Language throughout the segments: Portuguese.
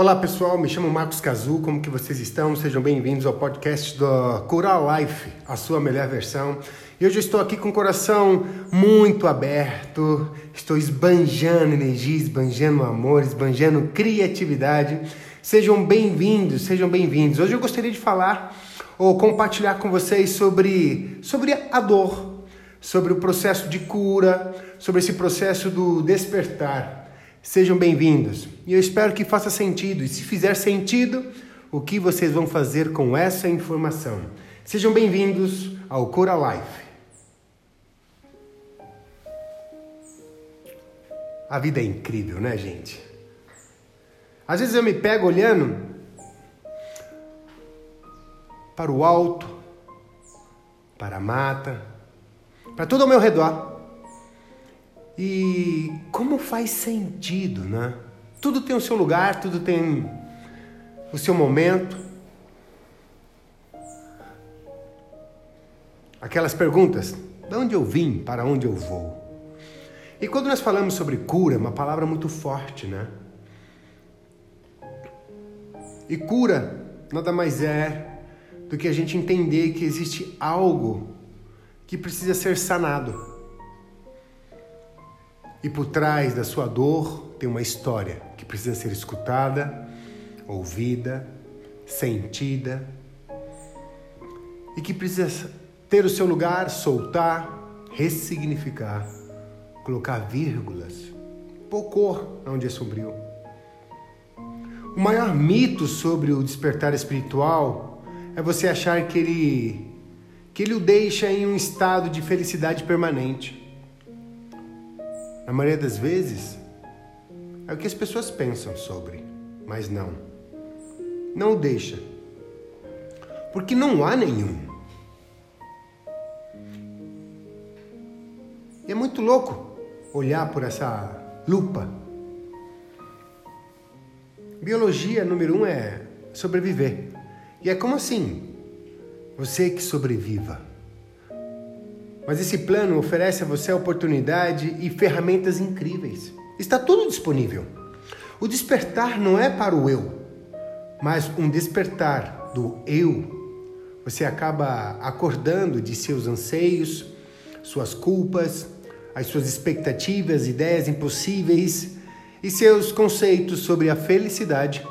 Olá pessoal, me chamo Marcos Cazu, como que vocês estão? Sejam bem-vindos ao podcast do Coral Life, a sua melhor versão. E hoje eu estou aqui com o coração muito aberto, estou esbanjando energia, esbanjando amor, esbanjando criatividade. Sejam bem-vindos, sejam bem-vindos. Hoje eu gostaria de falar ou compartilhar com vocês sobre, sobre a dor, sobre o processo de cura, sobre esse processo do despertar. Sejam bem-vindos. E eu espero que faça sentido. E se fizer sentido, o que vocês vão fazer com essa informação? Sejam bem-vindos ao Cura Life. A vida é incrível, né, gente? Às vezes eu me pego olhando para o alto, para a mata, para tudo ao meu redor. E como faz sentido, né? Tudo tem o seu lugar, tudo tem o seu momento. Aquelas perguntas: de onde eu vim, para onde eu vou? E quando nós falamos sobre cura, é uma palavra muito forte, né? E cura nada mais é do que a gente entender que existe algo que precisa ser sanado. E por trás da sua dor tem uma história que precisa ser escutada, ouvida, sentida e que precisa ter o seu lugar, soltar, ressignificar, colocar vírgulas, pôr cor onde é sombrio. O maior mito sobre o despertar espiritual é você achar que ele que ele o deixa em um estado de felicidade permanente. Na maioria das vezes, é o que as pessoas pensam sobre, mas não. Não deixa. Porque não há nenhum. E é muito louco olhar por essa lupa. Biologia número um é sobreviver. E é como assim? Você que sobreviva. Mas esse plano oferece a você oportunidade e ferramentas incríveis. Está tudo disponível. O despertar não é para o eu, mas um despertar do eu. Você acaba acordando de seus anseios, suas culpas, as suas expectativas, ideias impossíveis e seus conceitos sobre a felicidade.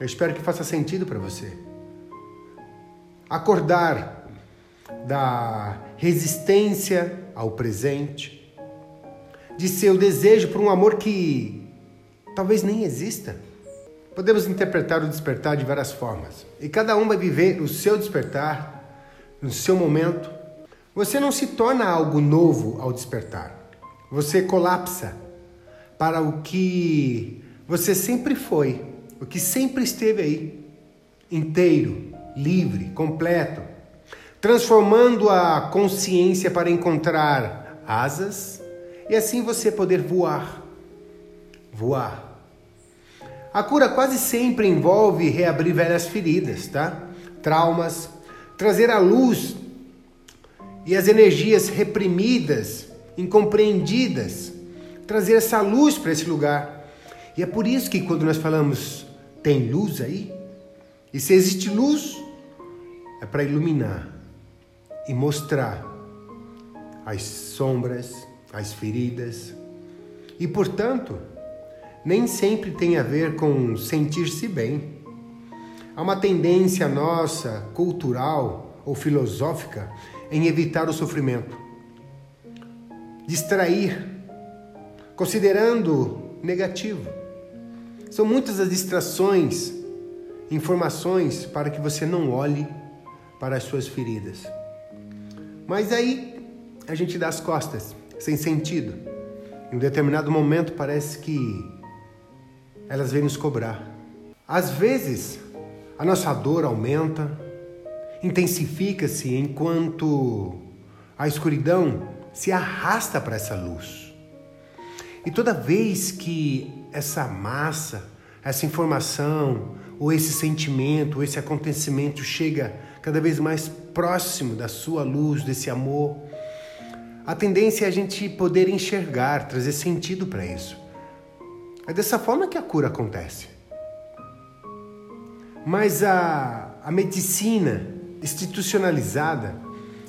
Eu espero que faça sentido para você. Acordar da resistência ao presente, de seu desejo por um amor que talvez nem exista. Podemos interpretar o despertar de várias formas, e cada um vai viver o seu despertar no seu momento. Você não se torna algo novo ao despertar. Você colapsa para o que você sempre foi, o que sempre esteve aí, inteiro, livre, completo, transformando a consciência para encontrar asas e assim você poder voar. Voar. A cura quase sempre envolve reabrir velhas feridas, tá? Traumas, trazer à luz e as energias reprimidas, incompreendidas, trazer essa luz para esse lugar. E é por isso que quando nós falamos tem luz aí, e se existe luz, é para iluminar e mostrar as sombras, as feridas. E, portanto, nem sempre tem a ver com sentir-se bem. Há uma tendência nossa, cultural ou filosófica, em evitar o sofrimento, distrair, considerando negativo. São muitas as distrações, informações para que você não olhe para as suas feridas. Mas aí a gente dá as costas, sem sentido. Em um determinado momento parece que elas vêm nos cobrar. Às vezes, a nossa dor aumenta, intensifica-se enquanto a escuridão se arrasta para essa luz. E toda vez que essa massa, essa informação, ou esse sentimento, ou esse acontecimento chega cada vez mais próximo da sua luz, desse amor, a tendência é a gente poder enxergar, trazer sentido para isso. É dessa forma que a cura acontece. Mas a, a medicina institucionalizada,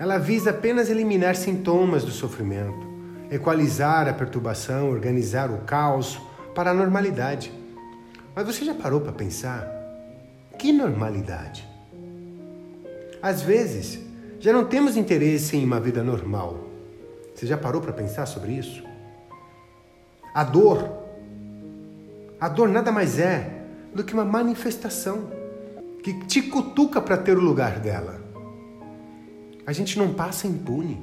ela visa apenas eliminar sintomas do sofrimento, equalizar a perturbação, organizar o caos para a normalidade. Mas você já parou para pensar? Que normalidade? Às vezes, já não temos interesse em uma vida normal. Você já parou para pensar sobre isso? A dor. A dor nada mais é do que uma manifestação que te cutuca para ter o lugar dela. A gente não passa impune.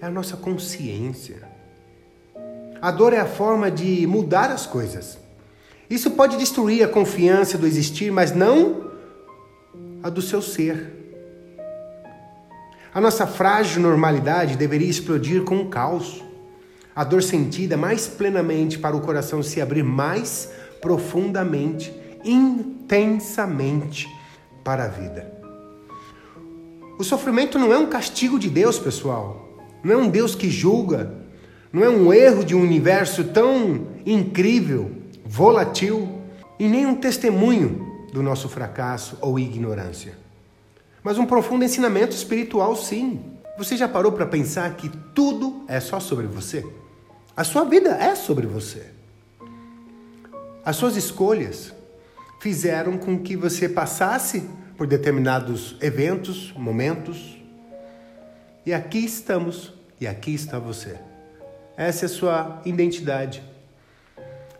É a nossa consciência. A dor é a forma de mudar as coisas. Isso pode destruir a confiança do existir, mas não a do seu ser. A nossa frágil normalidade deveria explodir com o caos. A dor sentida mais plenamente para o coração se abrir mais profundamente, intensamente para a vida. O sofrimento não é um castigo de Deus, pessoal. Não é um Deus que julga. Não é um erro de um universo tão incrível, volátil, e nem um testemunho do nosso fracasso ou ignorância. Mas um profundo ensinamento espiritual, sim. Você já parou para pensar que tudo é só sobre você? A sua vida é sobre você. As suas escolhas fizeram com que você passasse por determinados eventos, momentos. E aqui estamos, e aqui está você. Essa é a sua identidade.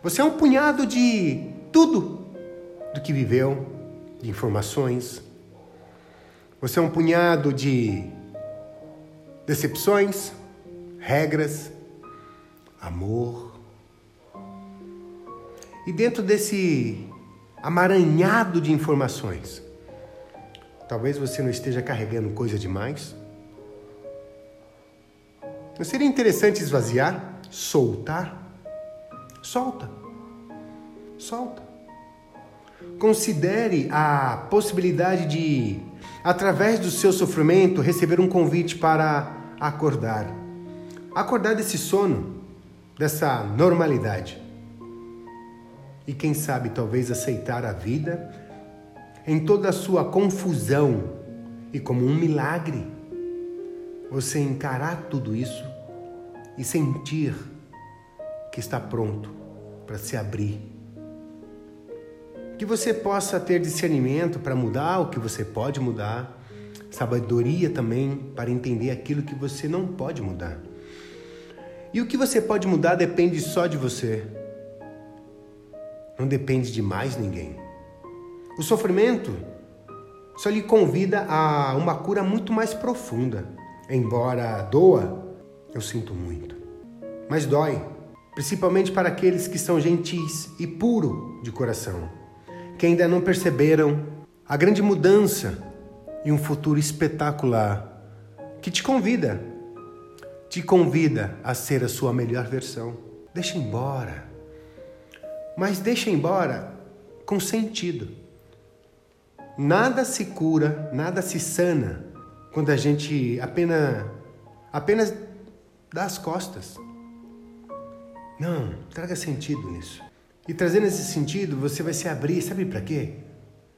Você é um punhado de tudo do que viveu, de informações. Você é um punhado de decepções, regras, amor. E dentro desse amaranhado de informações, talvez você não esteja carregando coisa demais. Não seria interessante esvaziar, soltar? Solta. Solta. Considere a possibilidade de, através do seu sofrimento, receber um convite para acordar. Acordar desse sono dessa normalidade. E quem sabe talvez aceitar a vida em toda a sua confusão e como um milagre você encarar tudo isso e sentir que está pronto para se abrir. Que você possa ter discernimento para mudar o que você pode mudar, sabedoria também para entender aquilo que você não pode mudar. E o que você pode mudar depende só de você. Não depende de mais ninguém. O sofrimento só lhe convida a uma cura muito mais profunda. Embora doa, eu sinto muito. Mas dói, principalmente para aqueles que são gentis e puro de coração, que ainda não perceberam a grande mudança e um futuro espetacular que te convida te convida a ser a sua melhor versão. Deixa embora. Mas deixa embora com sentido. Nada se cura, nada se sana quando a gente apenas apenas dá as costas. Não, traga sentido nisso. E trazendo esse sentido, você vai se abrir, sabe para quê?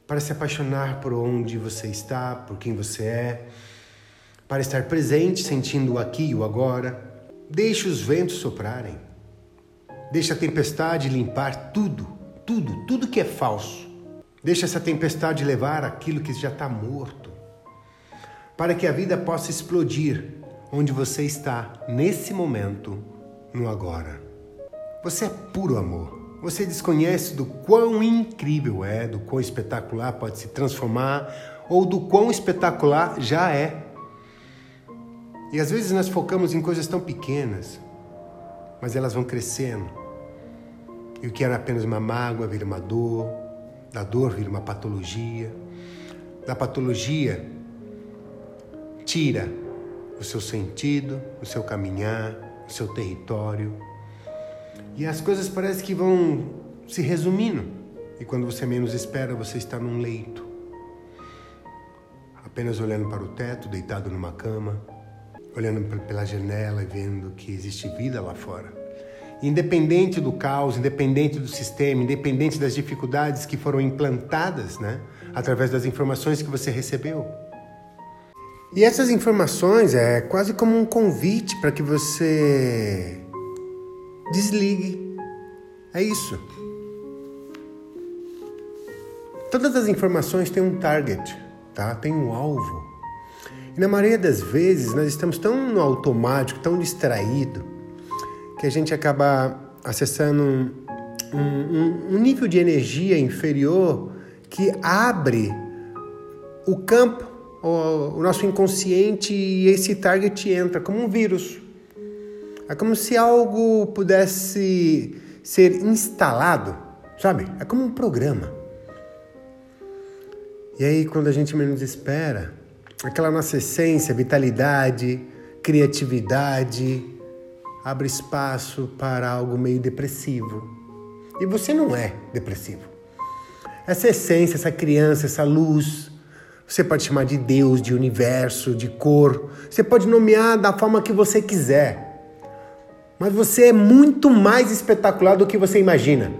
Para se apaixonar por onde você está, por quem você é para estar presente, sentindo o aqui e o agora. Deixe os ventos soprarem. Deixe a tempestade limpar tudo, tudo, tudo que é falso. Deixe essa tempestade levar aquilo que já está morto. Para que a vida possa explodir onde você está nesse momento, no agora. Você é puro amor. Você desconhece do quão incrível é, do quão espetacular pode se transformar ou do quão espetacular já é. E às vezes nós focamos em coisas tão pequenas, mas elas vão crescendo. E o que era apenas uma mágoa vira uma dor, da dor vira uma patologia, da patologia tira o seu sentido, o seu caminhar, o seu território. E as coisas parecem que vão se resumindo. E quando você menos espera, você está num leito, apenas olhando para o teto, deitado numa cama olhando pela janela e vendo que existe vida lá fora. independente do caos, independente do sistema, independente das dificuldades que foram implantadas, né, através das informações que você recebeu. E essas informações é quase como um convite para que você desligue. É isso. Todas as informações têm um target, tá? Tem um alvo. E na maioria das vezes nós estamos tão no automático, tão distraído, que a gente acaba acessando um, um, um nível de energia inferior que abre o campo, o, o nosso inconsciente e esse target entra como um vírus. É como se algo pudesse ser instalado, sabe? É como um programa. E aí, quando a gente menos espera, aquela nossa essência, vitalidade, criatividade, abre espaço para algo meio depressivo. E você não é depressivo. Essa essência, essa criança, essa luz, você pode chamar de Deus, de universo, de cor, você pode nomear da forma que você quiser. Mas você é muito mais espetacular do que você imagina.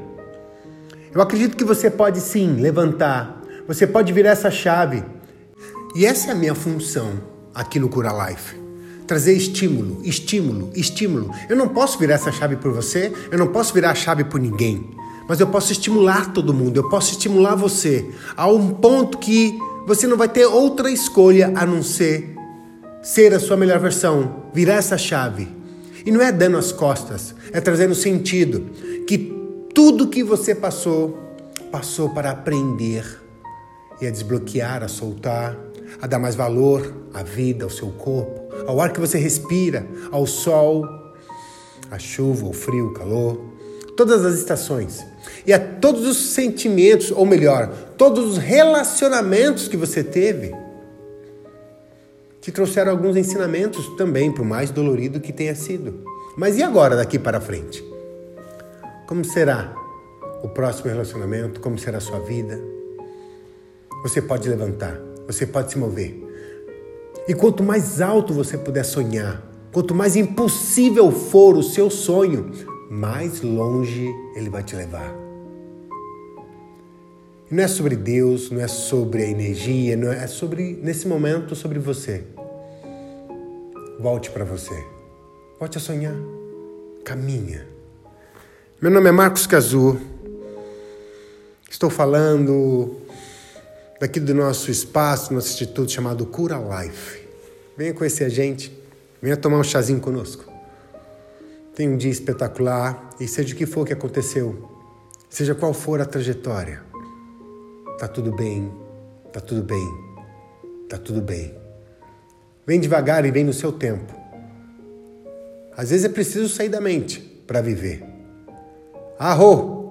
Eu acredito que você pode sim levantar, você pode virar essa chave. E essa é a minha função aqui no Cura Life. Trazer estímulo, estímulo, estímulo. Eu não posso virar essa chave por você, eu não posso virar a chave por ninguém. Mas eu posso estimular todo mundo, eu posso estimular você a um ponto que você não vai ter outra escolha a não ser ser a sua melhor versão, virar essa chave. E não é dando as costas, é trazendo sentido. Que tudo que você passou, passou para aprender. E a desbloquear, a soltar, a dar mais valor à vida, ao seu corpo, ao ar que você respira, ao sol, à chuva, ao frio, ao calor, todas as estações. E a todos os sentimentos, ou melhor, todos os relacionamentos que você teve, te trouxeram alguns ensinamentos também, por mais dolorido que tenha sido. Mas e agora, daqui para frente? Como será o próximo relacionamento? Como será a sua vida? Você pode levantar, você pode se mover. E quanto mais alto você puder sonhar, quanto mais impossível for o seu sonho, mais longe ele vai te levar. Não é sobre Deus, não é sobre a energia, não é, é sobre nesse momento sobre você. Volte para você. Volte a sonhar. Caminha. Meu nome é Marcos Cazu. Estou falando daqui do nosso espaço, nosso instituto chamado Cura Life. Venha conhecer a gente, venha tomar um chazinho conosco. Tenha um dia espetacular e seja o que for que aconteceu, seja qual for a trajetória, tá tudo bem, tá tudo bem, tá tudo bem. Vem devagar e vem no seu tempo. Às vezes é preciso sair da mente para viver. Arro!